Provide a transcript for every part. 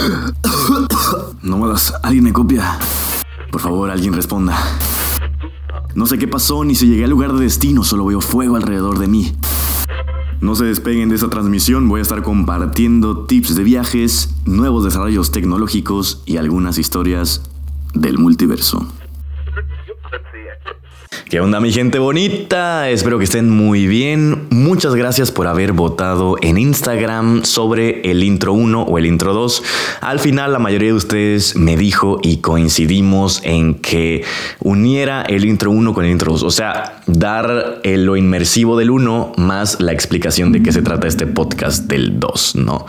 are. Nómadas, alguien me copia. Por favor, alguien responda. No sé qué pasó ni si llegué al lugar de destino, solo veo fuego alrededor de mí. No se despeguen de esta transmisión, voy a estar compartiendo tips de viajes, nuevos desarrollos tecnológicos y algunas historias del multiverso. ¿Qué onda mi gente bonita? Espero que estén muy bien. Muchas gracias por haber votado en Instagram sobre el intro 1 o el intro 2. Al final la mayoría de ustedes me dijo y coincidimos en que uniera el intro 1 con el intro 2. O sea, dar lo inmersivo del 1 más la explicación de qué se trata este podcast del 2, ¿no?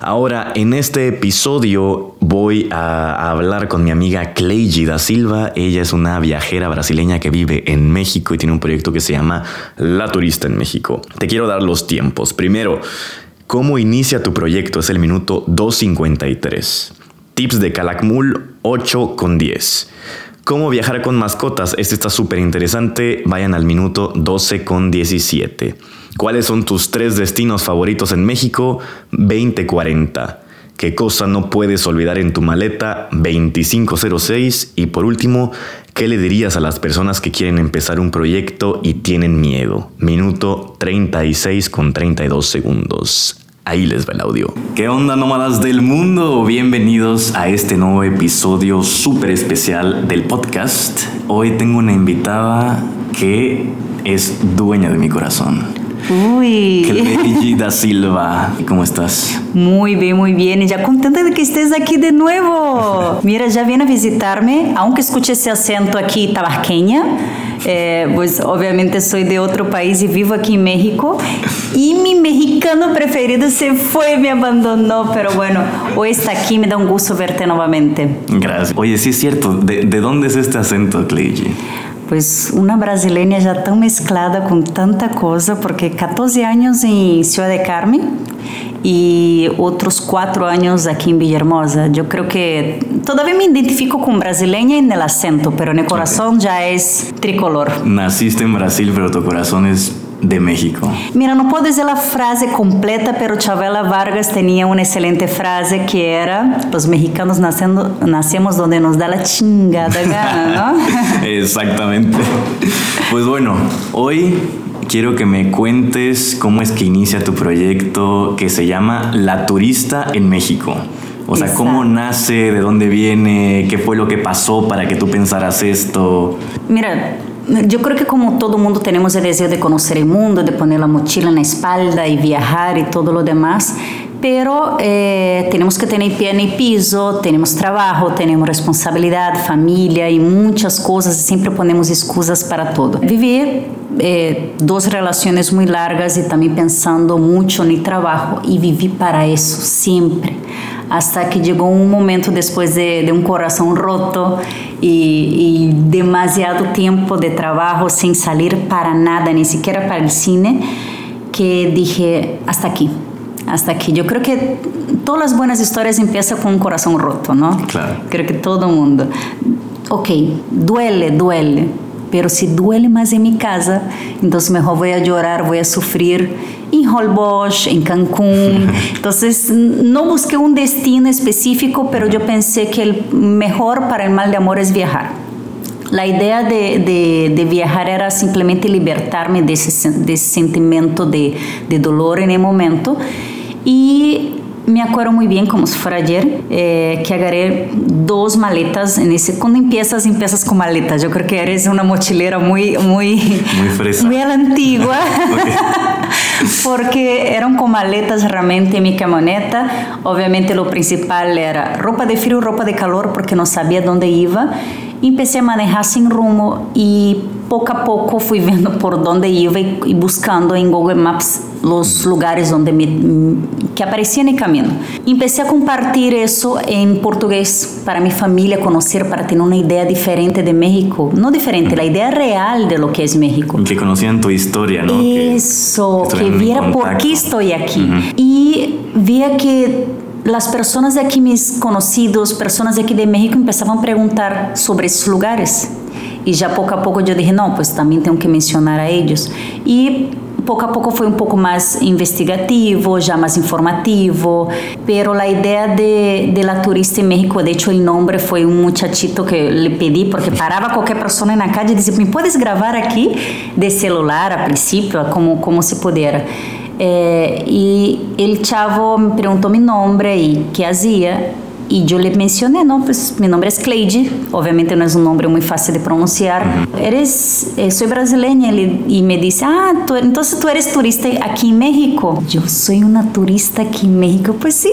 Ahora, en este episodio voy a hablar con mi amiga Cleigi da Silva. Ella es una viajera brasileña que vive en en México y tiene un proyecto que se llama La Turista en México. Te quiero dar los tiempos. Primero, ¿cómo inicia tu proyecto? Es el minuto 2.53. Tips de Calakmul 8 con 10. ¿Cómo viajar con mascotas? Este está súper interesante. Vayan al minuto 12 con 17. ¿Cuáles son tus tres destinos favoritos en México? 2040. ¿Qué cosa no puedes olvidar en tu maleta? 2506. Y por último, ¿qué le dirías a las personas que quieren empezar un proyecto y tienen miedo? Minuto 36 con 32 segundos. Ahí les va el audio. ¿Qué onda nómadas del mundo? Bienvenidos a este nuevo episodio súper especial del podcast. Hoy tengo una invitada que es dueña de mi corazón. Uy. Cleigi da Silva, ¿cómo estás? Muy bien, muy bien. Ya contenta de que estés aquí de nuevo. Mira, ya viene a visitarme, aunque escuche ese acento aquí tabarqueña. Eh, pues obviamente soy de otro país y vivo aquí en México. Y mi mexicano preferido se fue, me abandonó. Pero bueno, hoy está aquí, me da un gusto verte nuevamente. Gracias. Oye, sí es cierto. ¿De, de dónde es este acento, Cleigi? Pues una brasileña ya tan mezclada con tanta cosa, porque 14 años en Ciudad de Carmen y otros 4 años aquí en Villahermosa. Yo creo que todavía me identifico con brasileña en el acento, pero en el corazón ya es tricolor. Naciste en Brasil, pero tu corazón es de México. Mira, no puedo decir la frase completa, pero Chavela Vargas tenía una excelente frase que era, los mexicanos nacendo, nacemos donde nos da la chingada gana, ¿no? Exactamente. Pues bueno, hoy quiero que me cuentes cómo es que inicia tu proyecto que se llama La Turista en México. O sea, ¿cómo nace? ¿De dónde viene? ¿Qué fue lo que pasó para que tú pensaras esto? Mira, yo creo que como todo mundo tenemos el deseo de conocer el mundo, de poner la mochila en la espalda y viajar y todo lo demás, pero eh, tenemos que tener pie en el piso, tenemos trabajo, tenemos responsabilidad, familia y muchas cosas, siempre ponemos excusas para todo. Viví eh, dos relaciones muy largas y también pensando mucho en el trabajo y viví para eso siempre hasta que llegó un momento después de, de un corazón roto y, y, demasiado tiempo de trabajo sin salir para nada, ni siquiera para el cine, que dije, hasta aquí, hasta aquí. Yo creo que todas las buenas historias empiezan con un corazón roto, ¿no? Claro. Creo que todo el mundo. Ok, duele, duele, pero si duele más en mi casa, entonces mejor voy a llorar, voy a sufrir en Holbox, en Cancún. Entonces no busqué un destino específico, pero yo pensé que el mejor para el mal de amor es viajar. La idea de, de, de viajar era simplemente libertarme de ese, de ese sentimiento de, de dolor en el momento. Y me acuerdo muy bien, como si fuera ayer, eh, que agarré dos maletas en ese. Cuando empiezas, empiezas con maletas. Yo creo que eres una mochilera muy, muy, muy fresa. Muy a la antigua. Porque eran con maletas realmente en mi camioneta. Obviamente, lo principal era ropa de frío, ropa de calor, porque no sabía dónde iba. Empecé a manejar sin rumbo y poco a poco fui vendo por dónde iba y buscando en Google Maps los lugares donde me, que aparecía en el camino. Empecé a compartir eso en portugués para mi familia conocer, para tener una idea diferente de México. No diferente, la idea real de lo que es México. Que conocían tu historia, ¿no? Eso, que, que, viera por qué estoy aquí. Uh -huh. Y vía que las personas de aquí, mis conocidos, personas de aquí de México, empezaban a preguntar sobre esos lugares. Y ya poco a poco yo dije, no, pues también tengo que mencionar a ellos. Y pouco a pouco foi um pouco mais investigativo, já mais informativo, pero la idea de, de la turista en México, de hecho el nombre fue un muchachito que le pedí, porque paraba cualquier persona en la calle y decía, ¿me puedes grabar aquí de celular a principio, como, como se pudiera? Eh, y el chavo me preguntó mi nombre y qué hacía. Y yo le mencioné, no, pues mi nombre es Cleide, obviamente no es un nombre muy fácil de pronunciar. Eres, eh, soy brasileña y me dice, ah, tú, entonces tú eres turista aquí en México. Yo soy una turista aquí en México. Pues sí,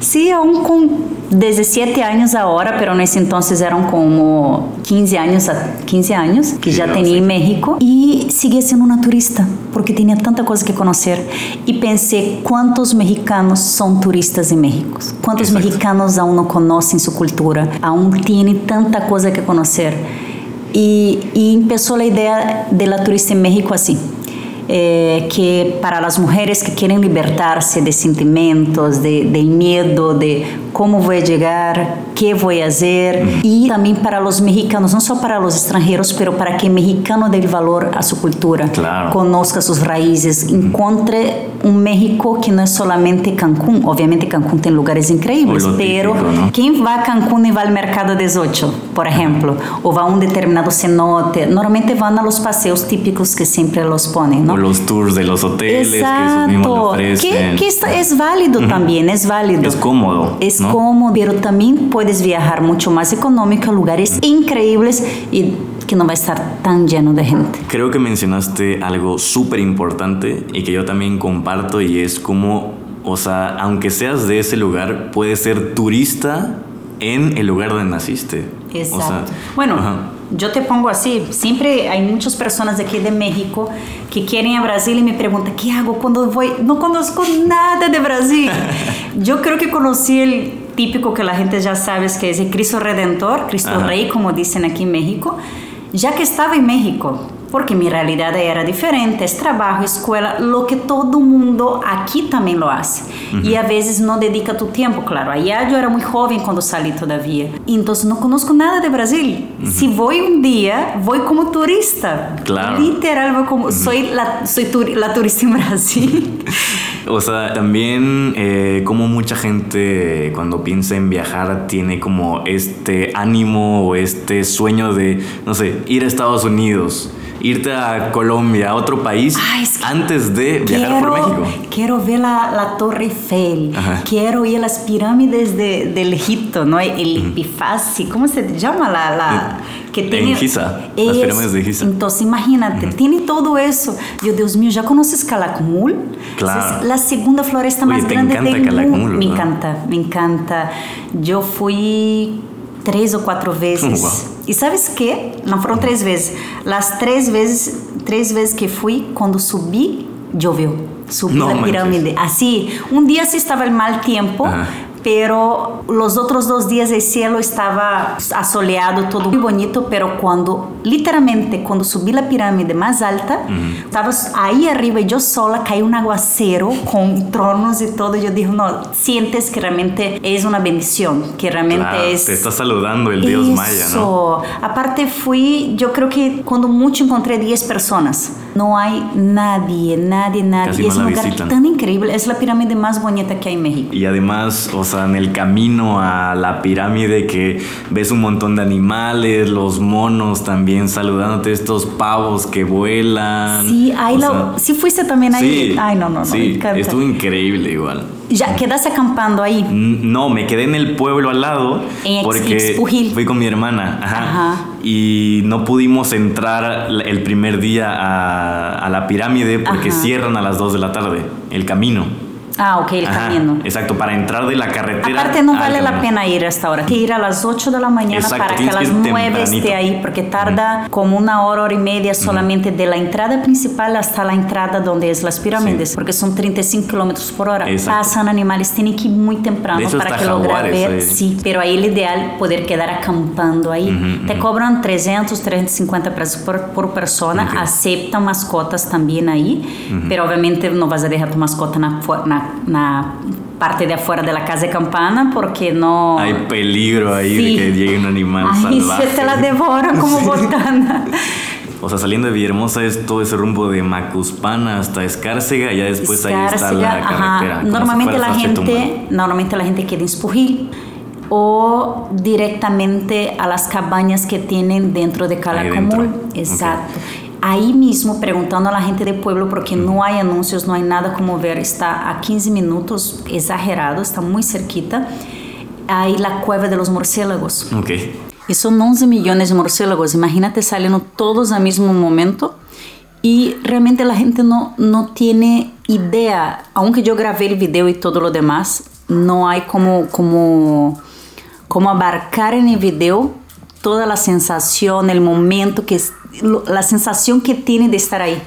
sí, aún con 17 años ahora, pero en ese entonces eran como 15 años, 15 años que ya tenía en México y sigue siendo una turista porque tenía tanta cosa que conocer y pensé cuántos mexicanos son turistas en México, cuántos mexicanos aún no conocen su cultura, aún tienen tanta cosa que conocer. Y, y empezó la idea de la turista en México así. Eh, que para las mujeres que quieren libertarse de sentimientos, de, del miedo, de cómo voy a llegar, qué voy a hacer, y también para los mexicanos, no solo para los extranjeros, pero para que el mexicano dé valor a su cultura, claro. conozca sus raíces, encuentre un México que no es solamente Cancún, obviamente Cancún tiene lugares increíbles, pero típico, ¿no? ¿quién va a Cancún y va al mercado 18, por ejemplo? O va a un determinado cenote, normalmente van a los paseos típicos que siempre los ponen, ¿no? Los tours de los hoteles que esos mismos Exacto, ofrecen. que, que está- es válido también, es válido. Es cómodo. Es ¿no? cómodo, pero también puedes viajar mucho más económico a lugares increíbles y que no va a estar tan lleno de gente. Creo que mencionaste algo súper importante y que yo también comparto y es como, o sea, aunque seas de ese lugar, puedes ser turista en el lugar donde naciste. Exacto. O sea, bueno, ajá. Yo te pongo así, siempre hay muchas personas de aquí de México que quieren a Brasil y me preguntan, ¿qué hago cuando voy? No conozco nada de Brasil. yo creo que conocí el típico que la gente ya sabe es que es el Cristo Redentor, Cristo Ajá. Rey, como dicen aquí en México, ya que estaba en México. Porque mi realidad era diferente, es trabajo, escuela, lo que todo mundo aquí también lo hace. Y a veces no dedica tu tiempo, claro. Allá yo era muy joven cuando salí todavía. Entonces no conozco nada de Brasil. Si voy un día, voy como turista. Claro. Literal, voy como, soy, la, soy turi- la turista en Brasil. O sea, también eh, como mucha gente cuando piensa en viajar tiene como este ánimo o este sueño de, no sé, ir a Estados Unidos, irte a Colombia, a otro país, es que antes de viajar por México. quiero ver la, la Torre Eiffel, Ajá. quiero ir a las pirámides de, del Egipto, ¿no? El Epifasi, ¿cómo se llama la...? la que En Giza, las pirámides de Giza. Entonces, imagínate, tiene todo eso. Yo, Dios mío, ¿ya conoces Calakmul? Claro. Es la segunda floresta Oye, más te grande encanta del Calakmul, mundo. Me encanta, me encanta. Yo fui tres o cuatro veces. Wow. E sabes que? Não foram três vezes. Las três vezes, três vezes que fui, quando subi, choveu. Subi No la manches. pirámide. Así, un día sí estaba el mal tiempo, Ajá. Pero los otros dos días el cielo estaba asoleado, todo muy bonito, pero cuando, literalmente, cuando subí la pirámide más alta, estaba ahí arriba y yo sola, caí un aguacero con tronos y todo. Yo dije, no, sientes que realmente es una bendición, que realmente Claro, es... te está saludando el dios maya, ¿no? Eso. Aparte fui, yo creo que cuando mucho encontré 10 personas. No hay nadie, nadie, nadie. Casi es un lugar visitan. tan increíble. Es la pirámide más bonita que hay en México. Y además, o sea, en el camino a la pirámide que ves un montón de animales, los monos también saludándote, estos pavos que vuelan. Sí, ahí la- sea, sí fuiste también ahí. Sí, Ay, no, no, no, Sí, estuvo increíble igual. Ya quedaste acampando ahí. No, me quedé en el pueblo al lado En porque fui con mi hermana ajá, Ajá. y no pudimos entrar el primer día a, a la pirámide porque Ajá. cierran a las 2 de la tarde el camino. Ah, ok, el Ajá, camino. Exacto, para entrar de la carretera. Aparte no al vale la camino. pena ir hasta ahora. Que ir a las 8 de la mañana Exacto, para que a las ir 9 tempranito. esté ahí, porque tarda como una hora, hora y media solamente de la entrada principal hasta la entrada donde es las pirámides, Sí. porque son 35 kilómetros por hora. Exacto. Pasan animales, tienen que ir muy temprano hecho, para que lograr ver. ahí. Sí, pero ahí el ideal poder quedar acampando ahí. Te cobran 300, 350 pesos por, por persona, Ok. aceptan mascotas también ahí, pero obviamente no vas a dejar tu mascota na, na, na parte de afuera de la casa de campana porque no... Hay peligro ahí Sí. de que llegue un animal Ahí salvaje. se te la devoran como botana. O sea, saliendo de Villahermosa es todo ese rumbo de Macuspana hasta Escárcega y ya después ahí está la carretera. Normalmente la gente, normalmente la gente queda en o directamente a las cabañas que tienen dentro de Calacomul. Exacto. Ahí mismo, preguntando a la gente del pueblo, porque no hay anuncios, no hay nada como ver, está a 15 minutos, exagerado, está muy cerquita. Hay la cueva de los murciélagos. Ok. Y son 11 millones de murciélagos. Imagínate saliendo todos al mismo momento. Y realmente la gente no, no tiene idea, aunque yo grabé el video y todo lo demás, no hay como, como, como abarcar en el video toda la sensación, el momento, que la sensación que tiene de estar ahí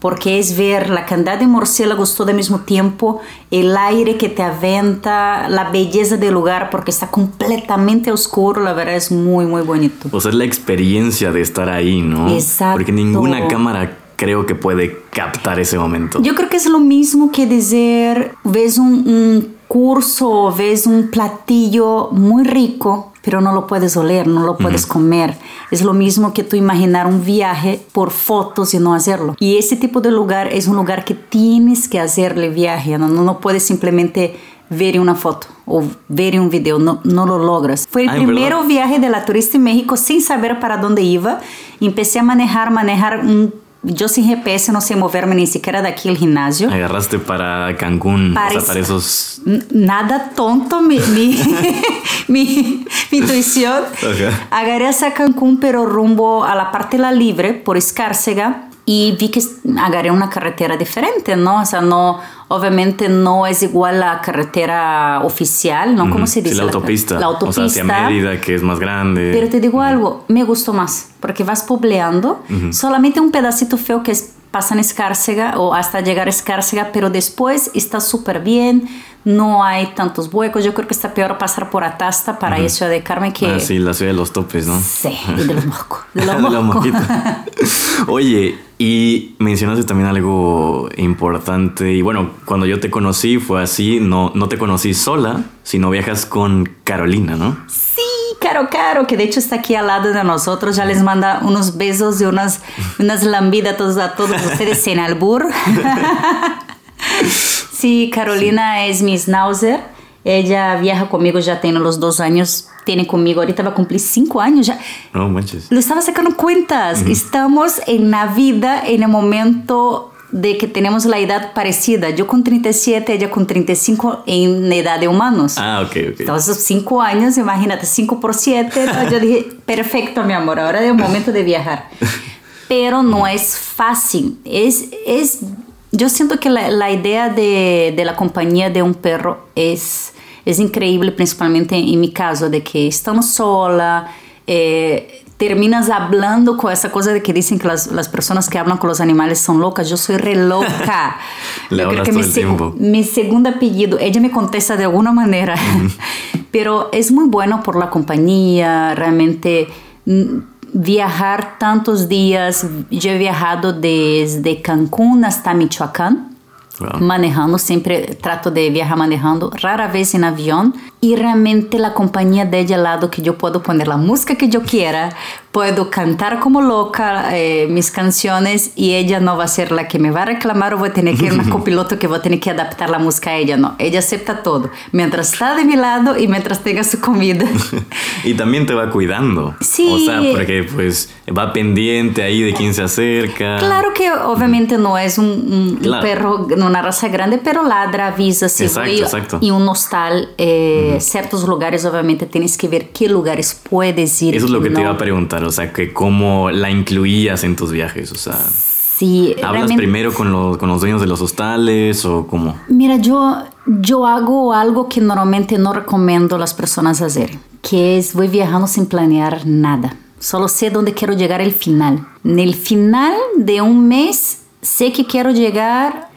porque es ver la cantidad de murciélagos todo al mismo tiempo, el aire que te aventa, la belleza del lugar porque está completamente oscuro, la verdad es muy, muy bonito. O sea, es la experiencia de estar ahí, ¿no? Exacto. Porque ninguna cámara creo que puede captar ese momento. Yo creo que es lo mismo que decir, ves un, un curso, ves un platillo muy rico pero no lo puedes oler, no lo puedes comer. Es lo mismo que tú imaginar un viaje por fotos y no hacerlo. Y ese tipo de lugar es un lugar que tienes que hacerle viaje, no, no, puedes simplemente ver una foto o ver un video, no, no lo logras. Fue el primer viaje de la turista en México sin saber para dónde iba. Empecé a manejar, manejar un yo sin GPS no sé moverme ni siquiera de aquí al gimnasio. Agarraste para Cancún, para, para esos... Nada tonto mi, mi, mi, intuición. Agarré hasta Cancún, pero rumbo a la parte de la libre, por Escárcega, y vi que agarré una carretera diferente, ¿no? O sea, no, obviamente no es igual la carretera oficial, ¿no? ¿Cómo se dice? la autopista. La, autopista. O sea, hacia Mérida, que es más grande. Pero te digo algo, me gustó más, porque vas pobleando, solamente un pedacito feo que es, pasa en Escárcega o hasta llegar a Escárcega, pero después está súper bien, no hay tantos huecos. Yo creo que está peor pasar por Atasta para a Ciudad de Carmen que... Ah, sí, la ciudad de los topes, ¿no? Sí, y de los moscos. De los, de Oye, y mencionaste también algo importante. Y bueno, cuando yo te conocí fue así, no, no te conocí sola, sino viajas con Carolina, ¿no? Sí, Caro Caro, que de hecho está aquí al lado de nosotros, ya les manda unos besos y unas, unas lambidas a todos ustedes en albur. Sí, Carolina es mi schnauzer. Ella viaja conmigo ya tiene los dos años. Tiene conmigo, ahorita va a cumplir cinco años ya. No manches. Lo estaba sacando cuentas. Estamos en la vida, en el momento de que tenemos la edad parecida. Yo con 37, ella con 35 en edad de humanos. Ah, ok, ok. Entonces, cinco años, imagínate, 5 por 7. yo dije, perfecto, mi amor, ahora es el momento de viajar. Pero no es fácil. Es, es yo siento que la, la idea de, de, la compañía de un perro es, es increíble, principalmente en mi caso, de que estamos sola, eh, terminas hablando con esa cosa de que dicen que las, las, personas que hablan con los animales son locas. Yo soy re loca. Le creo que mi, tiempo. mi segundo apellido, ella me contesta de alguna manera, pero es muy bueno por la compañía, realmente viajar tantos. Yo he viajado desde Cancún hasta Michoacán. Manejando, siempre trato de viajar manejando, rara vez en avión. Y realmente la compañía de ella al lado que yo puedo poner la música que yo quiera, puedo cantar como loca eh, mis canciones y ella no va a ser la que me va a reclamar o voy a tener que ir una copiloto que voy a tener que adaptar la música a ella, no, ella acepta todo, mientras está de mi lado y mientras tenga su comida. y también te va cuidando. Sí. O sea, porque pues va pendiente ahí de quién se acerca. Claro que obviamente no es un, un, perro, una raza grande, pero ladra, avisa si exacto, voy exacto. y un hostal, eh, ciertos lugares obviamente tienes que ver qué lugares puedes ir. Eso es lo que no. te iba a preguntar o sea, que cómo la incluías en tus viajes, o sea. Sí, ¿Hablas primero con los, con los dueños de los hostales o cómo? Mira, yo, yo hago algo que normalmente no recomiendo a las personas hacer, que es voy viajando sin planear nada. Solo sé dónde quiero llegar al final. En el final de un mes, sé que quiero llegar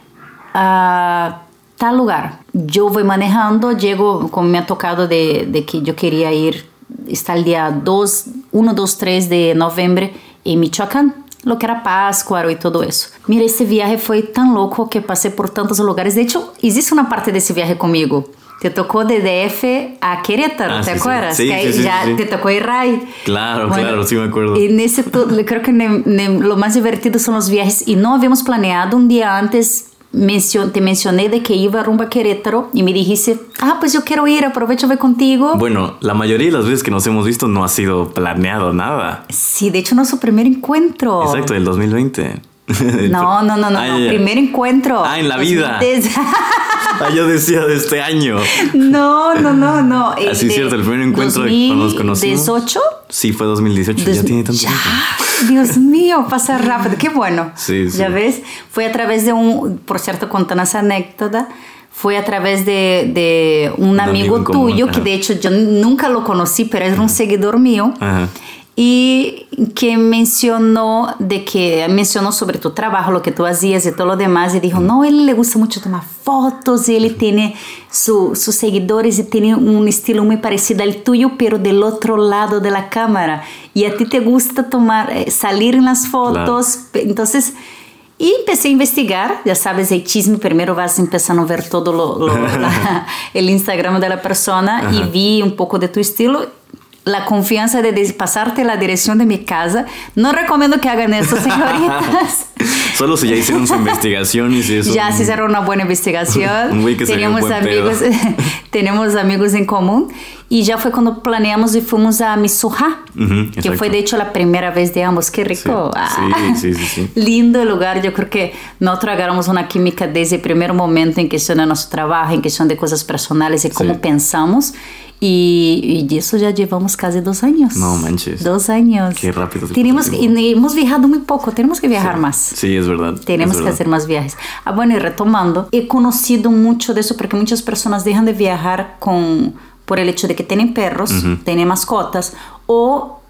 a tal lugar. Yo voy manejando, llego, como me ha tocado de, de que yo quería ir está el día 2, 1, 2, 3 de noviembre en Michoacán, lo que era Páscoa y todo eso. Mira, este viaje fue tan loco que pasé por tantos lugares. De hecho, existe una parte de ese viaje conmigo. Te tocó de DF a Querétaro, Ah, ¿te sí, acuerdas? Sí, que sí, ya te tocó ir ahí. Claro, Bueno, claro, sí me acuerdo. En ese creo que ne- ne- lo más divertido son los viajes y no habíamos planeado un día antes. Mencio- te mencioné de que iba rumbo a Querétaro y me dijiste, ah, pues yo quiero ir, aprovecho contigo. Bueno, la mayoría de las veces que nos hemos visto no ha sido planeado nada. Sí, de hecho, nuestro primer encuentro. Exacto, del 2020. No, no, no, no, Ah, no, primer encuentro. Ah, en la vida. 2010. Ah, yo decía de este año. no, no, no, no. Así es de cierto, el primer encuentro de cuando nos conocimos. 2018. Sí, fue 2018, ya tiene tanto ya, tiempo. Dios mío, pasa rápido, qué bueno. Sí, sí. Ya ves, fue a través de un, por cierto, contando esa anécdota, fue a través de, de un, Un amigo, amigo común, tuyo, que de hecho yo nunca lo conocí, pero era un seguidor mío. Ajá. Y que mencionó de que mencionó sobre tu trabajo, lo que tú hacías y todo lo demás, y dijo, no, él le gusta mucho tomar fotos, y él tiene su- sus seguidores y tiene un estilo muy parecido al tuyo, pero del otro lado de la cámara. Y a ti te gusta tomar, eh, salir en las fotos, pe- entonces... Y empecé a investigar, ya sabes, el chisme, primero vas empezando a ver todo lo, lo- la- el Instagram de la persona y vi un poco de tu estilo. La confianza de pasarte la dirección de mi casa. No recomiendo que hagan eso, señoritas. Solo si ya hicieron su investigación y si eso. ya se hicieron una buena investigación. Güey que un tenemos buen amigos, tenemos amigos en común. Y ya fue cuando planeamos y fuimos a Misuja, Ujú, que fue de hecho la primera vez de ambos. Qué rico. Sí, Ah. sí, sí, sí. Lindo lugar, yo creo que nosotros agarramos una química desde el primer momento en cuestión de nuestro trabajo, en cuestión de cosas personales y cómo pensamos. Y, y eso ya llevamos casi dos años. No manches. Dos años. Qué rápido Tenemos que, y hemos viajado muy poco, tenemos que viajar más. Sí, es verdad. Tenemos es que verdad. hacer más viajes. Ah, bueno, y retomando, he conocido mucho de eso porque muchas personas dejan de viajar con, por el hecho de que tienen perros, tienen mascotas, o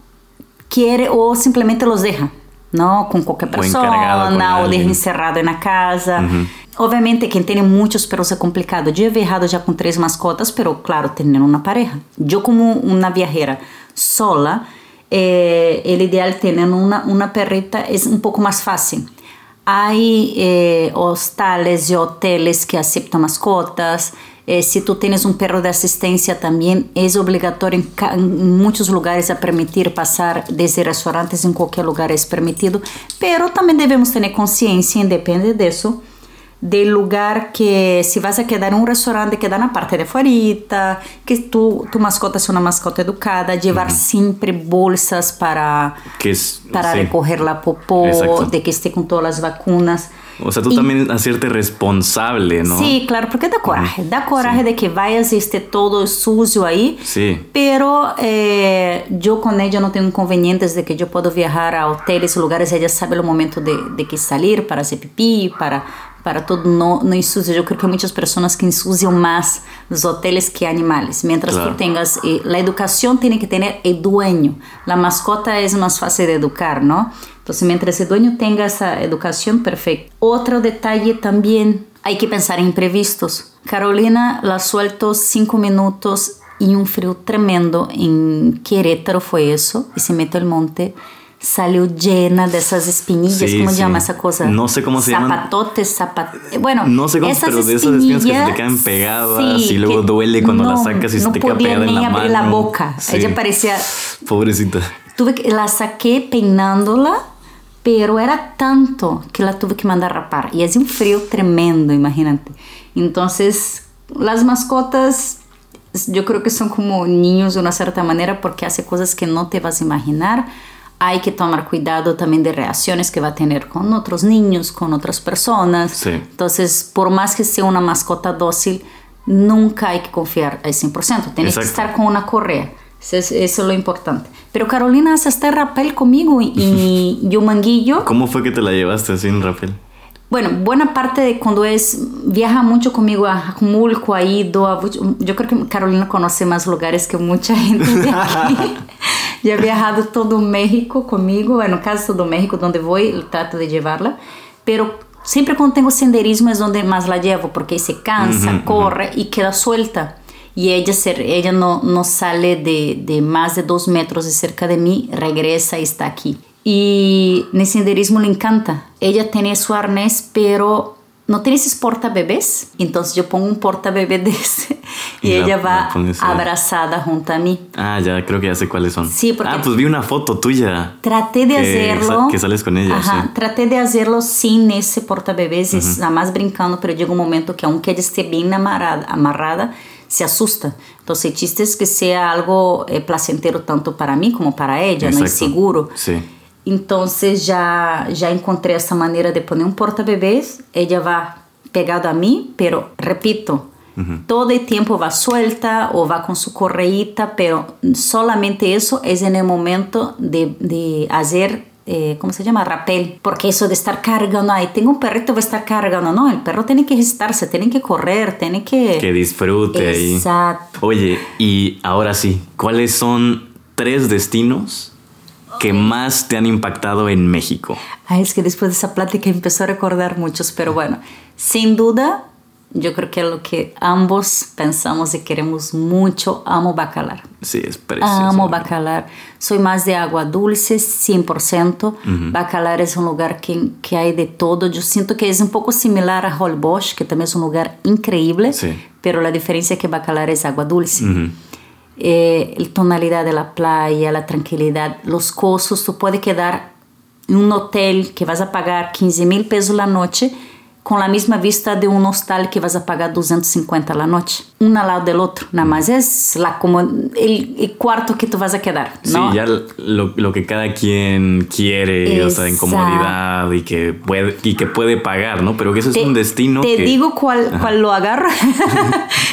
quiere, o simplemente los dejan, ¿no? Con cualquier O encargado con persona, o deja alguien. encerrado en la casa. Obviamente, quien tiene muchos perros es complicado. Yo he viajado ya con tres mascotas, pero claro, teniendo una pareja. Yo como una viajera sola, eh, el ideal tener una, una perrita es un poco más fácil. Hay eh, hostales y hoteles que aceptan mascotas. Eh, si tú tienes un perro de asistencia también es obligatorio en, en muchos lugares a permitir pasar desde restaurantes en cualquier lugar es permitido, pero también debemos tener conciencia, depende de eso, del lugar que si vas a quedar en un restaurante quedar na parte de afuera, que tu, tu mascota sea una mascota educada, llevar siempre bolsas para, Que es. para sí. recoger la popó, Exacto. de que esté con todas las vacunas. O sea, tú Y- también hacerte responsable, ¿no? Sí, claro, porque da coraje. Da coraje de que vayas y esté todo sucio ahí. Sí. Pero eh, yo con ella no tengo inconvenientes de que yo puedo viajar a hoteles, lugares, ella sabe el momento de, de que salir para hacer pipí, para, para todo no, no ensucia. Yo creo que hay muchas personas que ensucian más los hoteles que animales. Mientras Claro. tú tengas, eh, la educación tiene que tener el dueño. La mascota es más fácil de educar, ¿no? Entonces, mientras el dueño tenga esa educación, perfecto. Otro detalle también, hay que pensar en imprevistos. Carolina la suelto cinco minutos y un frío tremendo en Querétaro fue eso, y se metió al monte. Salió llena de esas espinillas, Sí, ¿cómo se sí. llama esa cosa? No sé cómo se llaman. Zapatotes, zapat... Bueno, No sé cómo, esas pero de esas espinas que se te espinillas, quedan pegadas sí, y luego duele cuando no, la sacas y se no te queda podía pegada en ni la abrir la mano. boca. Ella parecía Pobrecita. tuve que, la saqué peinándola, pero era tanto que la tuve que mandar rapar. Y hacía un frío tremendo, imagínate. Entonces, las mascotas, yo creo que son como niños de una cierta manera porque hace cosas que no te vas a imaginar. Hay que tomar cuidado también de reacciones que va a tener con otros niños, con otras personas. Sí. Entonces, por más que sea una mascota dócil, nunca hay que confiar al 100%. Tienes que Exacto. estar con una correa. Eso es, eso es lo importante. Pero Carolina hace hasta rapel conmigo y, y un manguillo. ¿Cómo fue que te la llevaste así en Rafael? Bueno, buena parte de cuando es, viaja mucho conmigo a Jacumulco, ha ido a, yo creo que Carolina conoce más lugares que mucha gente de aquí. ya ha viajado todo México conmigo, bueno, casi todo México, donde voy, trato de llevarla, pero siempre cuando tengo senderismo es donde más la llevo, porque se cansa, Ujú, ujú. corre y queda suelta. Y ella, ella no, no sale de, de más de dos metros de cerca de mí, regresa y está aquí. Y en el senderismo le encanta. Ella tiene su arnés, pero ¿no tienes ese porta bebés? Entonces yo pongo un porta bebé de ese y, Y la- ella la va abrazada junto a mí. Ah, ya creo que ya sé cuáles son. Sí, porque- Ah, pues vi una foto tuya. Traté de Que hacerlo. que sales con ella, Ajá, sí. Traté de hacerlo sin ese porta-bebés, es nada más brincando, pero llega un momento que aunque ella esté bien amarrada, amarrada se asusta. Entonces el chiste es que sea algo eh, placentero tanto para mí como para ella, ¿no? Y Exacto. seguro. Sí. Entonces ya, ya encontré esta manera de poner un porta-bebés, ella va pegado a mí, pero repito, todo el tiempo va suelta o va con su correíta, pero solamente eso es en el momento de, de hacer, eh, ¿cómo se llama? Rapel. Porque eso de estar cargando, ay, tengo un perrito, voy a estar cargando, no, el perro tiene que gestarse, tiene que correr, tiene que... Que disfrute ahí. Exacto. Oye, y ahora sí, ¿cuáles son tres destinos que más te han impactado en México? Ay, es que después de esa plática empezó a recordar muchos, pero bueno, sin duda, yo creo que lo que ambos pensamos y queremos mucho, amo Bacalar. Sí, es precioso. Amo Bacalar. Soy más de agua dulce, 100%. Bacalar es un lugar que, que hay de todo. Yo siento que es un poco similar a Holbox, que también es un lugar increíble, Sí. pero la diferencia es que Bacalar es agua dulce. Ujú. Eh, tonalidad de la playa, la tranquilidad, los costos, tú puedes quedar en un hotel que vas a pagar 15 mil pesos la noche con la misma vista de un hostal que vas a pagar 250 la noche, uno al lado del otro, nada más es la como el, el cuarto que tú vas a quedar, ¿no? Sí, ya lo, lo que cada quien quiere, o sea, en comodidad y que puede, y que puede pagar, ¿no? Pero que eso es un destino Te que... digo cuál, cuál lo agarro.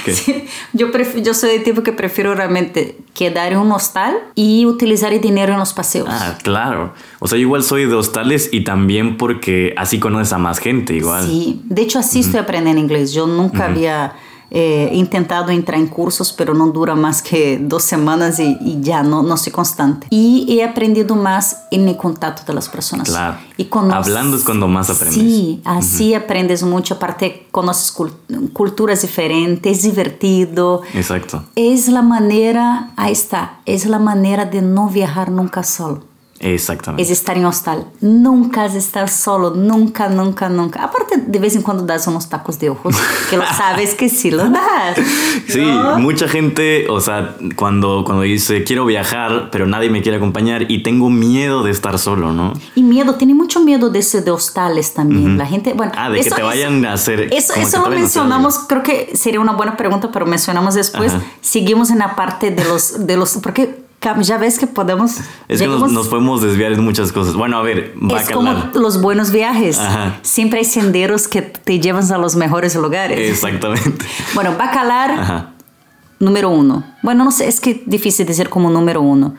Yo, pref- yo soy el tipo que prefiero realmente quedar en un hostal y utilizar el dinero en los paseos. Ah, claro. O sea, yo igual soy de hostales y también porque así conoces a más gente igual. Sí, de hecho así estoy aprendiendo inglés. Yo nunca había eh, intentado entrar en cursos, pero no dura más que dos semanas y, y ya no, no soy constante. Y he aprendido más en el contacto de las personas. Claro. Y Hablando es cuando más aprendes. Sí, así aprendes mucho. Aparte, conoces cul- culturas diferentes, es divertido. Exacto. Es la manera, ahí está, es la manera de no viajar nunca solo. Exactamente. Es estar en hostal. Nunca es estar solo, nunca, nunca, nunca. Aparte, de vez en cuando das unos tacos de ojos, que lo sabes que sí lo das. Sí, mucha gente, o sea, cuando, cuando dice quiero viajar, pero nadie me quiere acompañar y tengo miedo de estar solo, ¿no? Y miedo, tiene mucho miedo de ese de hostales también. La gente, bueno, Ah, de que te vayan a hacer. Eso, eso lo mencionamos, creo que sería una buena pregunta, pero mencionamos después. Ajá. Seguimos en la parte de los, de los, porque ya ves que podemos. Es que nos, llegamos- nos podemos desviar en muchas cosas. Bueno, a ver, es como los buenos viajes. Ajá. Siempre hay senderos que te llevan a los mejores lugares. Exactamente. Bueno, Bacalar, Ajá. número uno. Bueno, no sé, es que difícil decir como número uno.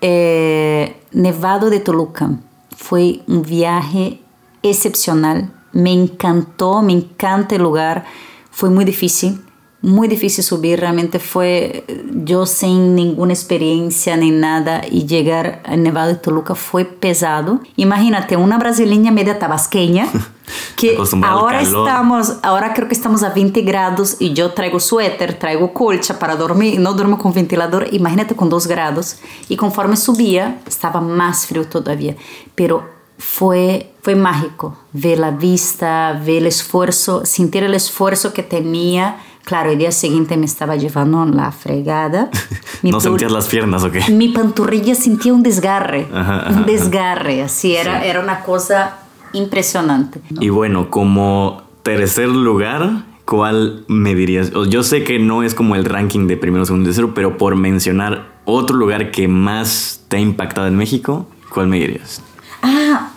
Eh, Nevado de Toluca fue un viaje excepcional. Me encantó, me encanta el lugar. Fue muy difícil, muy difícil subir. Realmente fue yo sin ninguna experiencia ni nada y llegar al Nevado de Toluca fue pesado. Imagínate, una brasileña media tabasqueña que ahora estamos, ahora creo que estamos a 20 grados y yo traigo suéter, traigo colcha para dormir, no duermo con ventilador, imagínate con 2 grados. Y conforme subía, estaba más frío todavía. Pero fue, fue mágico ver la vista, ver el esfuerzo, sentir el esfuerzo que tenía. Claro, el día siguiente me estaba llevando la fregada. Mi ¿No sentías las piernas o qué? mi panturrilla sentía un desgarre, Ajá, ajá, un desgarre, así era, era una cosa impresionante. Y bueno, como tercer lugar, ¿cuál me dirías? Yo sé que no es como el ranking de primero, segundo y tercero, pero por mencionar otro lugar que más te ha impactado en México, ¿cuál me dirías? Ah,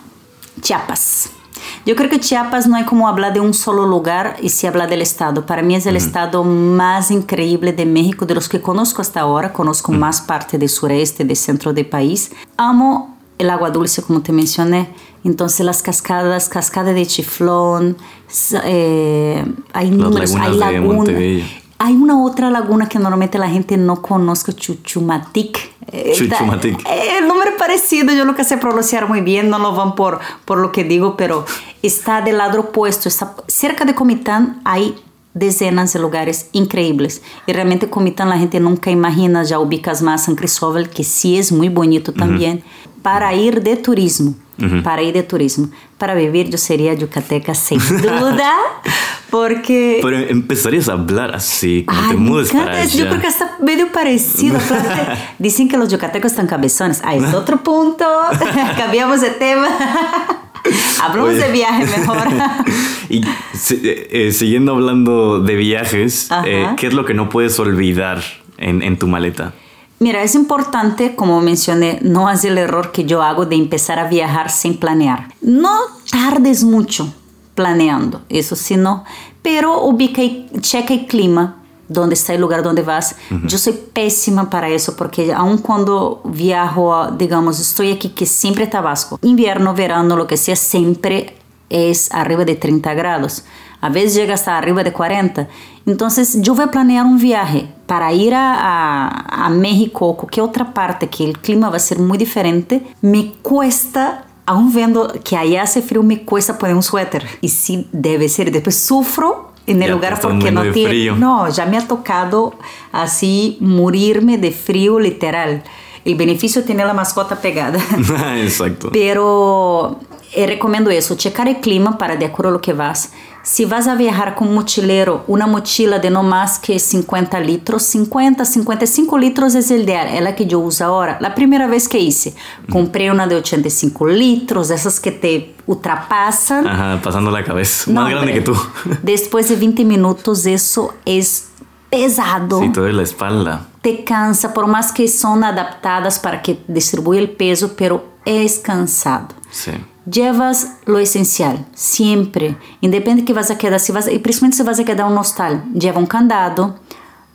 Chiapas. Yo creo que Chiapas no hay como hablar de un solo lugar y si hablar del estado. Para mí es el estado más increíble de México, de los que conozco hasta ahora. Conozco más parte del sureste, del centro del país. Amo el agua dulce, como te mencioné. Entonces las cascadas, cascada de Chiflón, eh, hay números, lagunas hay lagunas. Hay una otra laguna que normalmente la gente no conozca, Chuchumatic. Chuchumatic. eh, el nombre parecido, yo lo que sé pronunciar muy bien, no lo van por, por lo que digo, pero está del lado opuesto. Está cerca de Comitán hay decenas de lugares increíbles. Y realmente Comitán la gente nunca imagina, ya ubicas más San Cristóbal, que sí es muy bonito también, para ir de turismo. Para ir de turismo. Para vivir, yo sería yucateca sin duda, porque... Pero empezarías a hablar así, como te mudes para allá. Yo creo que está medio parecido. Dicen que los yucatecos están cabezones. Ah, es otro punto. Cambiamos de tema. Hablamos de viaje mejor. y eh, eh, siguiendo hablando de viajes, eh, ¿qué es lo que no puedes olvidar en, en tu maleta? Mira, es importante, como mencioné, no hacer el error que yo hago de empezar a viajar sin planear. No tardes mucho planeando, eso sí no, pero ubica y checa el clima, dónde está el lugar donde vas. Yo soy pésima para eso porque aun cuando viajo, digamos, estoy aquí que siempre Tabasco, invierno, verano, lo que sea, siempre es arriba de 30 grados. A veces llega hasta arriba de 40. Entonces yo voy a planear un viaje para ir a, a, México o cualquier otra parte que el clima va a ser muy diferente. Me cuesta aún viendo que allá hace frío, me cuesta poner un suéter. Y sí, debe ser. Después sufro en el lugar porque no tiene. No, ya me ha tocado así morirme de frío literal. El beneficio tener la mascota pegada. Exacto. Pero eh, recomiendo eso, checar el clima para de acuerdo a lo que vas. Si vas a viajar con mochilero, una mochila de no más que 50 litros, 50, 55 litros es el ideal, es la que yo uso ahora. La primera vez que hice, compré una de 85 litros, esas que te ultrapasan. Ajá, pasando la cabeza, más grande que tú. Después de 20 minutos, eso es pesado. Sí, toda la espalda. Te cansa, por más que son adaptadas para que distribuya el peso, pero es cansado. Sí. Llevas lo esencial, sempre, independente que vas a quedar, se vas, e principalmente se vas a quedar um hostal, lleva um candado,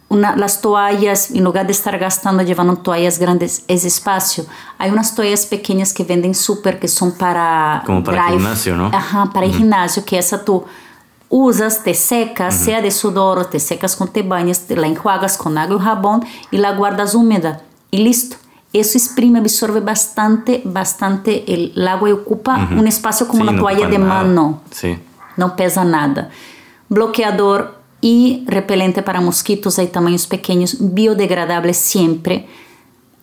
una, las toallas, en lugar de estar gastando llevando toallas grandes, es espacio. Hay unas toallas pequeñas que venden súper que son para... Como para drive. gimnasio, ¿no? Ajá, para uh -huh. gimnasio, que essa tu usas, te secas, uh -huh. sea de sudor, te secas con te bañas, te la enjuagas agua y jabón y la guardas húmeda y listo. Eso exprime, absorbe bastante, bastante el agua y ocupa uh -huh. un espacio como sí, una toalla de mano. Sí. No pesa nada. Bloqueador y repelente para mosquitos hay tamaños pequeños, biodegradable siempre.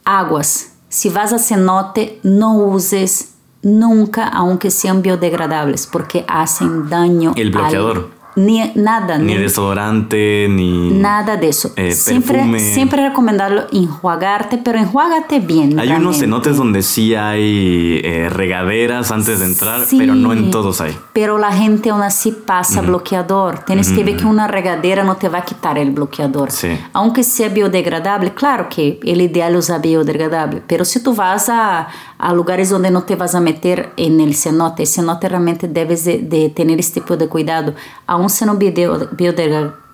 Aguas. Si vas a cenote, no uses nunca, aunque sean biodegradables, porque hacen daño. El bloqueador. Al ni nada. Ni, ni, desodorante, ni... Nada de eso. Eh, siempre, perfume. siempre recomendarlo enjuagarte, pero enjuágate bien. Hay realmente. unos cenotes donde sí hay eh, regaderas antes de entrar, sí, pero no en todos hay. Pero la gente aún así pasa uh -huh. bloqueador. Tienes uh -huh. que ver que una regadera no te va a quitar el bloqueador. Sí. Aunque sea biodegradable, claro que el ideal es usar biodegradable, pero si tú vas a, a lugares donde no te vas a meter en el cenote, el cenote realmente debes de, de tener este tipo de cuidado. Aún sendo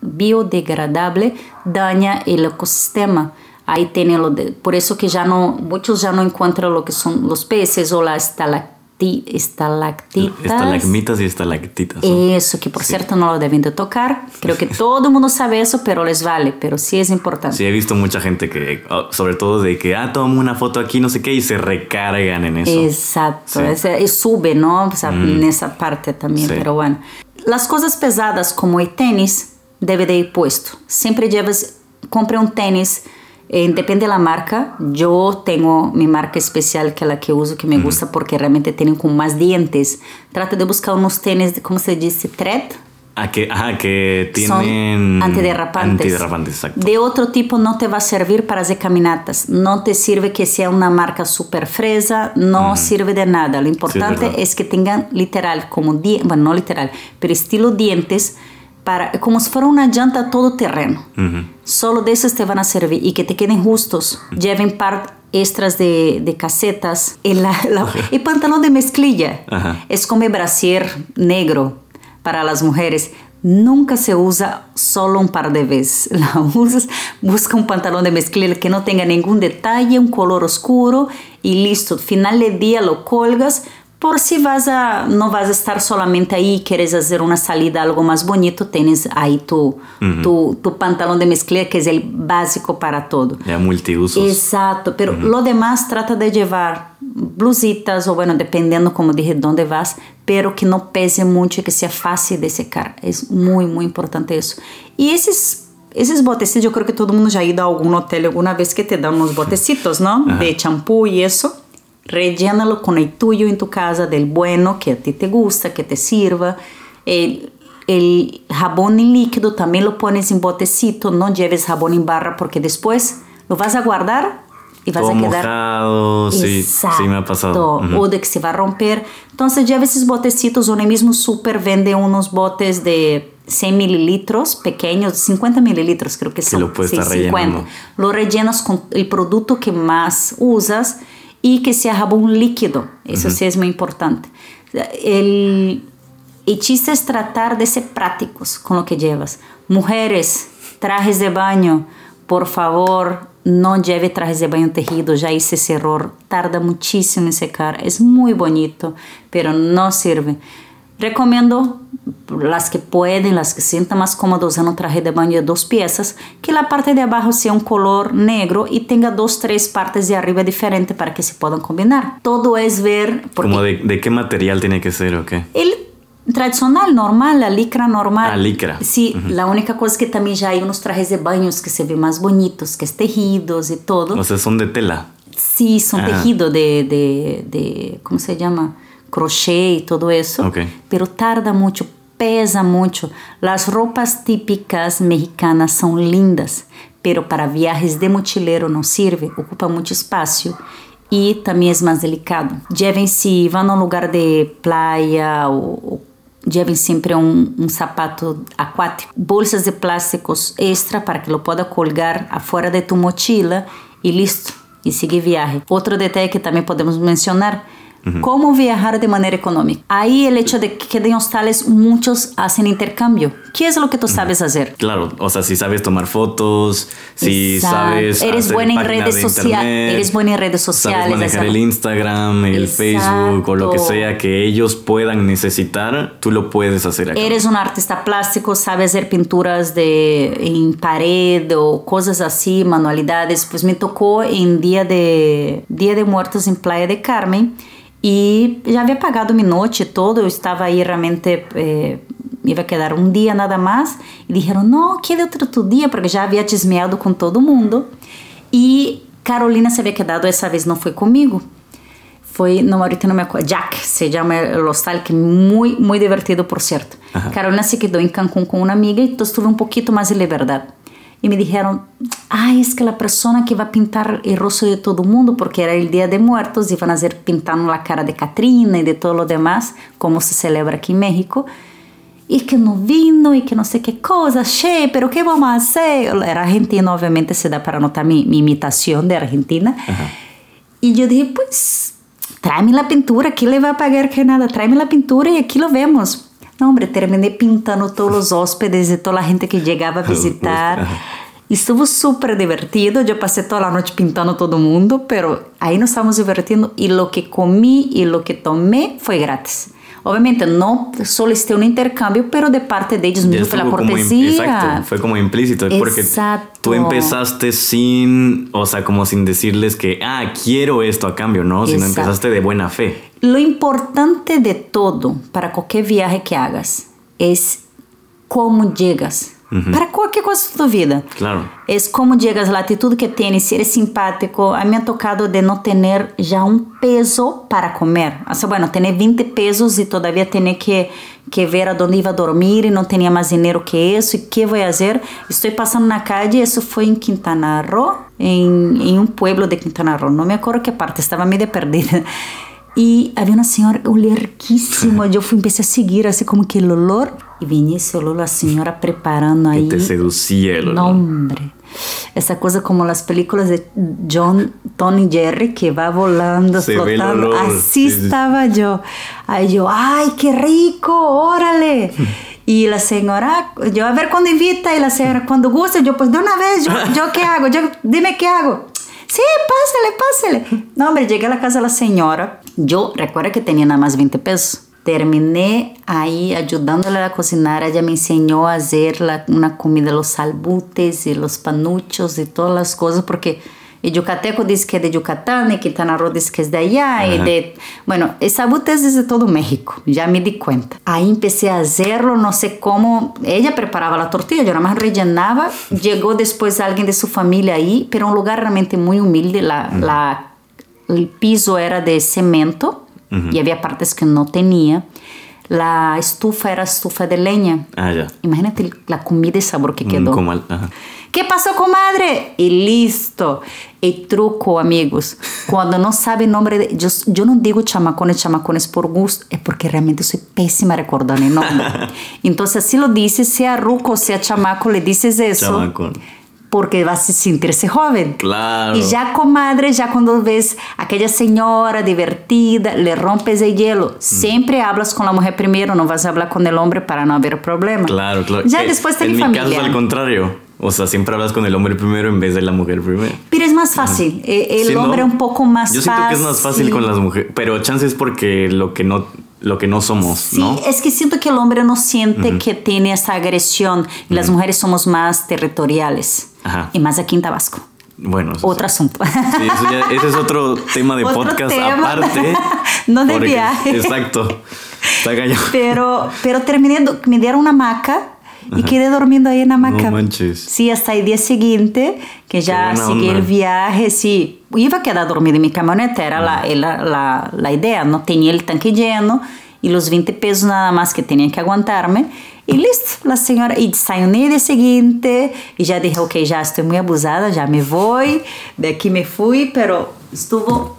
biodegradable, daña el ecosistema. Ahí tiene lo de, por eso que ya no, muchos ya no encuentran lo que son los peces o las estalacti, estalactitas. Estalagmitas y estalactitas. Eso, que por sí. cierto no lo deben de tocar. Creo que todo el mundo sabe eso, pero les vale, pero sí es importante. Sí, he visto mucha gente que, sobre todo de que, ah, toma una foto aquí, no sé qué, y se recargan en eso. Exacto, sí. es, sube, ¿no? O sea, mm. en esa parte también, sí. pero bueno. Las cosas pesadas como el tenis debe de ir puesto. Siempre llevas, compre un tenis, eh, depende de la marca. Yo tengo mi marca especial que es la que uso, que me uh -huh. gusta porque realmente tienen como más dientes. Trata de buscar unos tenis, ¿cómo se dice? Thread. Ah, que, ah, que tienen Son antiderrapantes. Antiderrapantes, exacto. De otro tipo no te va a servir para hacer caminatas. No te sirve que sea una marca super fresa, no mm. sirve de nada. Lo importante sí, es, es, que tengan literal, como bueno, no literal, pero estilo dientes, para, como si fuera una llanta todo terreno. Uh -huh. Solo de esas te van a servir y que te queden justos. Uh -huh. Lleven par extras de, de casetas. El, la, la, el pantalón de mezclilla uh -huh. es como el brasier negro para las mujeres. Nunca se usa solo un par de veces. La usas, busca un pantalón de mezclilla que no tenga ningún detalle, un color oscuro y listo. Final del día lo colgas por si vas a, no vas a estar solamente ahí y quieres hacer una salida algo más bonito, tienes ahí tu, uh -huh. tu, tu, pantalón de mezclilla que es el básico para todo. Ya multiusos. Exacto, pero uh -huh. lo demás trata de llevar blusitas o bueno, dependiendo como dije dónde vas, pero que no pese mucho y que sea fácil de secar. Es muy, muy importante eso. Y esos esses botecitos, yo creo que todo mundo já ha ido a algún hotel alguna vez que te dan unos botecitos, ¿no? Ajá. De champú y eso. rellénalo con el tuyo en tu casa, del bueno que a ti te gusta, que te sirva. El, el jabón en líquido también lo pones en botecito, no lleves jabón en barra porque después lo vas a guardar y vas Todo a quedar mojado, sí, sí me ha pasado. Ujú. o de que se va a romper. Entonces lleva esos botecitos, o en el mismo súper vende unos botes de 100 mililitros pequeños, 50 mililitros creo que son. lo puedes Sí, estar rellenando. Lo rellenas con el producto que más usas y que sea jabón líquido. Eso sí es muy importante. El, el chiste es tratar de ser prácticos con lo que llevas. Mujeres, trajes de baño, por favor, no lleve trajes de baño tejido. Ya hice ese error. Tarda muchísimo en secar. Es muy bonito, pero no sirve. Recomiendo las que pueden, las que sientan más cómodas usando un traje de baño de dos piezas, que la parte de abajo sea un color negro y tenga dos, tres partes de arriba diferentes para que se puedan combinar. Todo es ver, porque Como de, de qué material tiene que ser o qué. el tradicional, normal, la licra normal. Ah, licra. Sí, la única cosa es que también ya hay unos trajes de baños que se ven más bonitos, que es tejidos y todo. O sea, son de tela. Sí, son Ah. tejidos de, de, de, ¿cómo se llama? Crochet y todo eso. Ok. Pero tarda mucho, pesa mucho. Las ropas típicas mexicanas son lindas, pero para viajes de mochilero no sirve, ocupa mucho espacio y también es más delicado. Lleven si van a un lugar de playa o, o lleven siempre un, un zapato acuático. Bolsas de plásticos extra para que lo pueda colgar afuera de tu mochila y listo. Y sigue viaje. Otro detalle que también podemos mencionar ¿Cómo viajar de manera económica? Ahí el hecho de que en hostales muchos hacen intercambio. ¿Qué es lo que tú sabes hacer? Claro, o sea, si sabes tomar fotos, si Exacto. sabes. Eres buena en redes de sociales. Eres buena en redes sociales. Sabes manejar el Instagram, el Exacto. Facebook o lo que sea que ellos puedan necesitar, tú lo puedes hacer acá. Eres un artista plástico, sabes hacer pinturas de, en pared o cosas así, manualidades. Pues me tocó en Día de, Día de Muertos en Playa de Carmen y ya había pagado mi noche todo, yo estaba ahí realmente, eh, iba a quedar un día nada más y dijeron, no, quede otro tu día, porque ya había chismeado con todo mundo y Carolina se había quedado, esa vez no fue conmigo. Foi, não, ahorita no me acuerdo, Jack se llama el hostal, que muy, muy divertido, por cierto. Carolina se quedó en Cancún con una amiga, entonces tuve un poquito más de liberdad. Y me dijeron, ay, es que la persona que va a pintar el rostro de todo mundo, porque era el Día de Muertos, iban a hacer pintando la cara de Catrina y de todo lo demás, como se celebra aquí en México. Y que no vino y que no sé qué cosa, che, pero ¿qué vamos a hacer? Era argentino, obviamente se da para notar mi, mi imitación de Argentina. Y yo dije, pues, tráeme la pintura, ¿qué le va a pagar que nada? Tráeme la pintura y aquí lo vemos. No, hombre, terminé pintando todos los hóspedes y toda la gente que llegaba a visitar. Estuvo súper divertido. Yo pasé toda la noche pintando todo mundo, pero ahí nos estamos divirtiendo y lo que comí y lo que tomé fue gratis. Obviamente no solicité un intercambio, pero de parte de ellos mismos fue la cortesía. exacto, fue como implícito, porque Exacto. tú empezaste sin, o sea, como sin decirles que, ah, quiero esto a cambio, ¿no? Sino Exacto. empezaste de buena fe. Lo importante de todo para cualquier viaje que hagas es cómo llegas. Para cualquier cosa de tu vida. Claro. Es cómo llegas, la actitud que tienes, si eres simpático. A mí me ha tocado de no tener ya un peso para comer. O sea, bueno, tener 20 pesos y todavía tener que, que ver a dónde iba a dormir y no tenía más dinero que eso. ¿Y qué voy a hacer? Estoy pasando na calle, eso fue en Quintana Roo, en, en un pueblo de Quintana Roo. No me acuerdo qué parte, estaba medio perdida. Y había una señora, olía riquísimo. Yo fui, empecé a seguir así como que el olor. Y venía ese olor, la señora preparando ahí. te seducía el olor. No, hombre. Esa cosa como las películas de John, Tony Jerry que va volando, Se flotando. Así sí, sí. estaba yo. Ahí yo, ¡ay, qué rico! ¡Órale! Y la señora, yo a ver cuándo invita y la señora, cuando guste, yo pues de una vez, yo, ¿yo qué hago? Yo, dime qué hago. Sí, pásale, pásale. No, hombre, llegué a la casa de la señora. Yo recuerdo que tenía nada más 20 pesos. Terminé ahí ayudándole a cocinar. Ella me enseñó a hacer la- una comida, los salbutes y los panuchos y todas las cosas, porque el yucateco dice que es de Yucatán y Quintana Roo dice que es de allá. Y de, bueno, el salbute es de todo México, ya me di cuenta. Ahí empecé a hacerlo, no sé cómo. Ella preparaba la tortilla, yo nada más rellenaba. Llegó después alguien de su familia ahí, pero un lugar realmente muy humilde. La, la el piso era de cemento y había partes que no tenía. La estufa era estufa de leña. Ah, ya. Imagínate la comida y sabor que quedó. Un comal, ajá. ¿Qué pasó, comadre? Y listo. El truco, amigos, cuando no sabe el nombre de... Yo, yo no digo chamacones, chamacones por gusto, es porque realmente soy pésima recordando el nombre. Entonces, si lo dices, sea ruco, sea chamaco, le dices eso. Chamacón. Porque vas a sentirse joven. Claro. Y ya, comadre, ya cuando ves aquella señora divertida, le rompes el hielo. Mm. Siempre hablas con la mujer primero, no vas a hablar con el hombre para no haber problema. Claro, claro. Ya Eh, después En tenés mi familia. caso es al contrario. O sea, siempre hablas con el hombre primero en vez de la mujer primero. Pero es más fácil. Eh, El Sí, ¿no? hombre un poco más Yo fácil. siento que es más fácil con las mujeres. Pero chance es porque lo que no, lo que no somos, Sí, ¿no? es que siento que el hombre no siente que tiene esa agresión y las mujeres somos más territoriales. Ajá. Y más aquí en Tabasco. Bueno, Otro sí. asunto. Sí, eso ya- ese es otro tema de Otro podcast tema. aparte. No de porque- viaje. Exacto. Está. Pero, pero terminé, me dieron una hamaca y quedé durmiendo ahí en la hamaca. No manches. Sí, hasta el día siguiente, que ya seguí onda. el viaje, sí. Iba a quedar dormida en mi camioneta, era la, la, la, la idea, no tenía el tanque lleno y los 20 pesos nada más que tenía que aguantarme. Y listo, la señora, y desayuné el día siguiente y ya dije, ok, ya estoy muy abusada, ya me voy, de aquí me fui, pero estuvo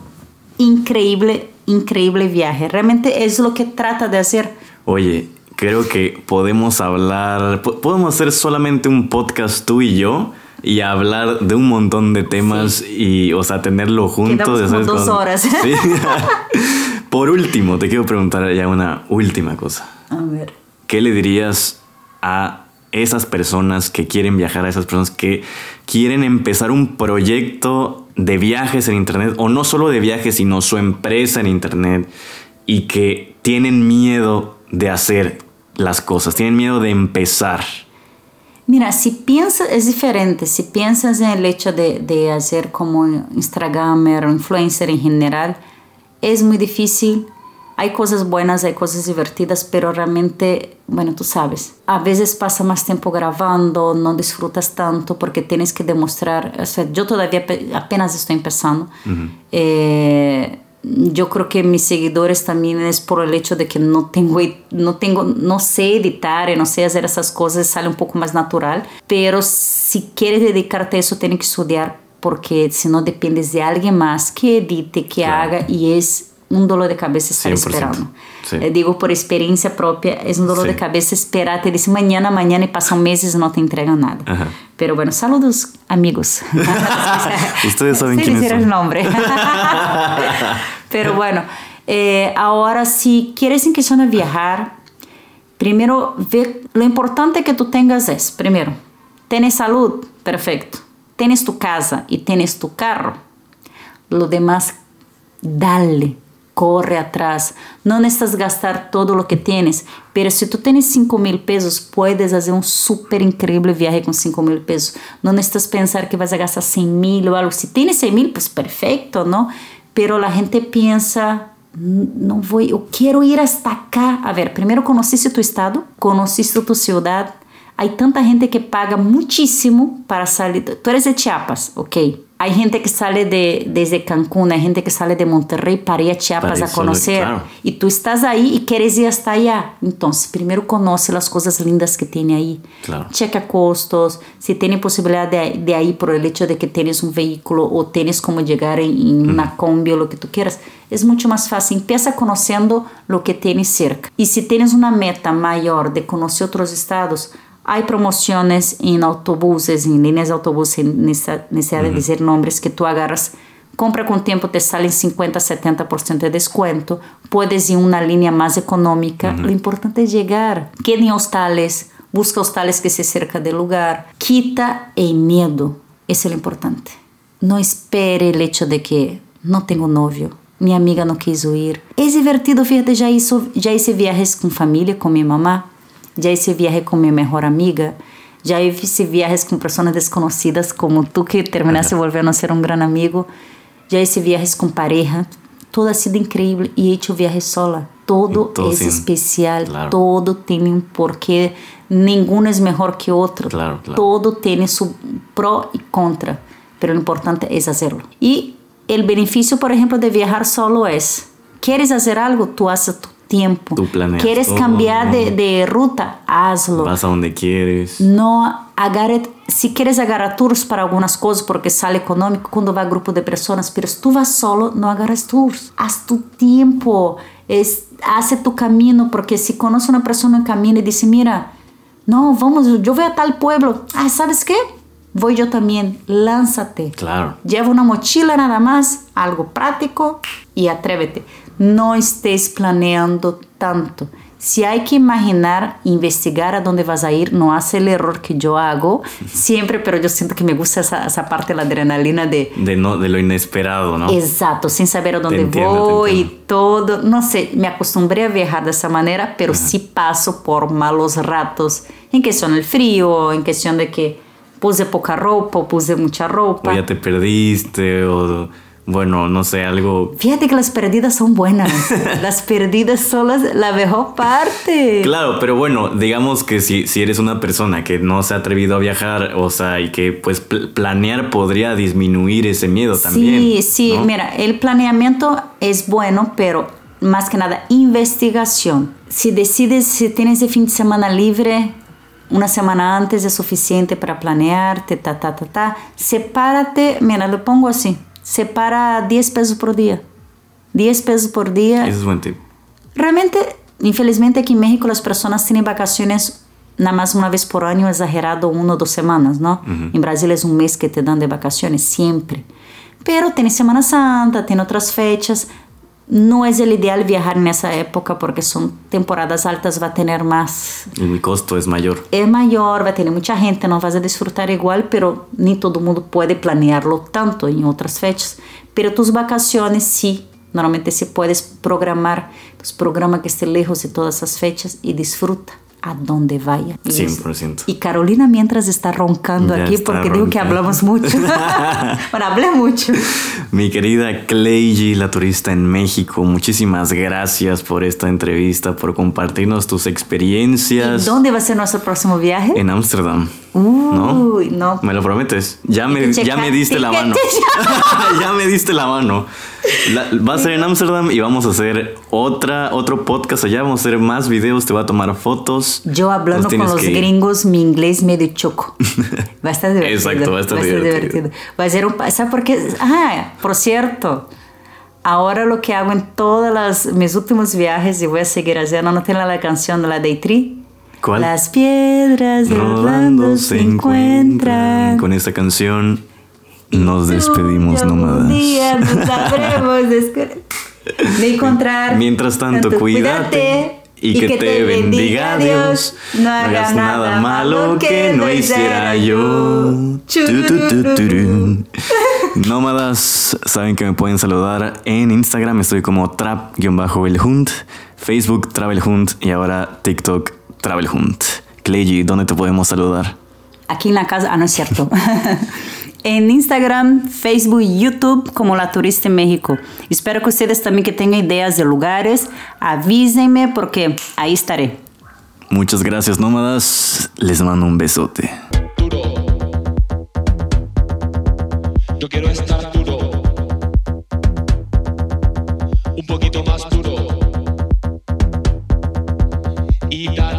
increíble, increíble viaje. Realmente es lo que trata de hacer. Oye, creo que podemos hablar, po- podemos hacer solamente un podcast tú y yo y hablar de un montón de temas y, o sea, tenerlo juntos. Como dos horas. Sí. Por último, te quiero preguntar ya una última cosa. A ver. ¿Qué le dirías a esas personas que quieren viajar, a esas personas que quieren empezar un proyecto de viajes en Internet, o no solo de viajes, sino su empresa en Internet, y que tienen miedo de hacer las cosas, tienen miedo de empezar? Mira, si piensas, es diferente. Si piensas en el hecho de, de hacer como Instagramer o influencer en general, es muy difícil. Hay cosas buenas, hay cosas divertidas, pero realmente, bueno, tú sabes, a veces pasa más tiempo grabando, no disfrutas tanto porque tienes que demostrar. O sea, yo todavía pe- apenas estoy empezando. Eh, yo creo que mis seguidores también es por el hecho de que no tengo, no tengo, no sé editar, no sé hacer esas cosas, sale un poco más natural. Pero si quieres dedicarte a eso, tienes que estudiar porque si no dependes de alguien más que edite, que Claro. haga y es un dolor de cabeza estar 100%. esperando. Sí. Eh, digo por experiencia propia, es un dolor Sí. de cabeza esperar, te dice mañana, mañana y pasan meses y no te entregan nada. Ajá. Pero bueno, saludos amigos. Ustedes saben decir son. el nombre. Pero bueno, eh, ahora si quieres empezar a viajar, primero ve, lo importante que tú tengas es, primero, tienes salud, perfecto. Tienes tu casa y tienes tu carro. Lo demás, dale, corre atrás. No necesitas gastar todo lo que tienes, pero si tú tienes 5 mil pesos, puedes hacer un súper increíble viaje con 5 mil pesos. No necesitas pensar que vas a gastar 100 mil o algo. Si tienes 100 mil, pues perfecto, ¿no? Pero la gente piensa, no voy, yo quiero ir hasta acá. A ver, primero conociste tu estado, conociste tu ciudad. Hay tanta gente que paga muchísimo para salir. Tú eres de Chiapas, ok. Hay gente que sale de, desde Cancún, hay gente que sale de Monterrey para ir a Chiapas Para a conocer. claro. Y tú estás ahí y quieres ir hasta allá. Entonces, primero conoce las cosas lindas que tiene ahí. Claro. Checa costos, si tiene posibilidad de, de ahí por el hecho de que tienes un vehículo o tienes como llegar en, en una combi o lo que tú quieras. Es mucho más fácil. Empieza conociendo lo que tienes cerca. Y si tienes una meta mayor de conocer otros estados, hay promociones en autobuses, en líneas de autobuses, necesidad de decir nombres que tú agarras. Compra con tiempo, te salen 50, 70% de descuento. Puedes ir en una línea más económica. Lo importante es llegar. Queda en hostales, busca hostales que se cerca del lugar. Quita el miedo. Eso es lo importante. No espere el hecho de que no tengo novio. Mi amiga no quiso ir. Es divertido, fíjate, ya, hizo, ya hice viajes con familia, con mi mamá. Já hice viaje com minha melhor amiga. Já hice viajes com pessoas desconhecidas como tu que terminaste volvendo a ser um grande amigo. Já hice viajes com pareja. Todo ha sido incrível e he hecho viaje sola. Todo, Todo é sim. especial. Claro. Todo tem um porquê. Nenhum é melhor que outro. Claro, claro. Todo tem su pro e contra. Pero o importante é fazerlo. E el beneficio, por ejemplo, de viajar solo es, quieres hacer algo, tú haces tu tiempo. Tú planeas quieres todo, cambiar ¿no? de, de ruta, hazlo. Vas a donde quieres. No agarre, si quieres agarrar tours para algunas cosas porque sale económico cuando va grupo de personas, pero si tú vas solo, no agarres tours. Haz tu tiempo, es, hace tu camino, porque si conoce una persona en camino y dice, mira, no, vamos, yo voy a tal pueblo. Ah, ¿sabes qué? Voy yo también, lánzate. Claro. Lleva una mochila nada más, algo práctico y atrévete. No estés planeando tanto. Si hay que imaginar, investigar a dónde vas a ir, no hace el error que yo hago siempre, pero yo siento que me gusta esa, esa parte de la adrenalina de, De, no, de lo inesperado, ¿no? Exacto, sin saber a dónde entiendo, voy y todo. No sé, me acostumbré a viajar de esa manera, pero sí paso por malos ratos en cuestión del frío, en cuestión de que puse poca ropa puse mucha ropa. O ya te perdiste, o bueno, no sé, algo. Fíjate que las perdidas son buenas. las perdidas son las- la mejor parte. Claro, pero bueno, digamos que si, si eres una persona que no se ha atrevido a viajar, o sea, y que pues pl- planear podría disminuir ese miedo también. Sí, sí, ¿no? mira, el planeamiento es bueno, pero más que nada, investigación. Si decides, si tienes el fin de semana libre, una semana antes es suficiente para planearte, ta, ta, ta, ta. Sepárate, mira, lo pongo así, separa 10 pesos por día. 10 pesos por día. Ese es buen tip. Realmente, infelizmente aquí en México las personas tienen vacaciones nada más una vez por año, exagerado, una o dos semanas, ¿no? En Brasil es un mes que te dan de vacaciones, siempre. Pero tiene Semana Santa, tiene otras fechas. No es el ideal viajar en esa época porque son temporadas altas, va a tener más El costo es mayor. é maior, vai ter muita gente, não vas a desfrutar igual, pero nem todo mundo pode planearlo tanto em outras fechas. Pero tus vacaciones sí, normalmente se puedes programar, pues programa que esté lejos de todas esas fechas y disfruta a donde vaya. Y es- 100%. Y Carolina mientras está roncando Ya aquí está porque digo que roncando. hablamos mucho. bueno, hablé mucho. Mi querida Cleiji, la turista en México, muchísimas gracias por esta entrevista, por compartirnos tus ¿Y experiencias dónde va a ser nuestro próximo viaje? en Ámsterdam. ¿No? Uy, no. ¿Me lo prometes? Ya me, ya me diste la mano. ya me diste la mano. La- va a ser en Ámsterdam y vamos a hacer otra, otro podcast allá. Vamos a hacer más videos. Te voy a tomar fotos. Yo hablando con los gringos, mi inglés medio choco. Va a estar divertido. Exacto, va a estar divertido. Va a ser un... ¿Sabes por qué? Ah, por cierto, ahora lo que hago en todos mis últimos viajes y voy a seguir haciendo, ¿no tiene la canción de la Day Tree? ¿Cuál? Las piedras de Orlando se encuentran. Con esta canción nos despedimos, yo nómadas. Día nos descu- de encontrar. Mientras tanto, cuídate y que te bendiga Dios. No hagas nada malo que no hiciera yo. Nómadas, saben que me pueden saludar en Instagram. Estoy como trap-elhunt, Facebook Travelhunt y ahora TikTok Travelhunt. Cleji, ¿dónde te podemos saludar? Aquí en la casa, ah, no es cierto. en Instagram, Facebook y YouTube como La Turista en México. Espero que ustedes también que tengan ideas de lugares, avísenme porque ahí estaré. Muchas gracias, nómadas. Les mando un besote. duro. Yo quiero estar duro. Un poquito más duro. Y dale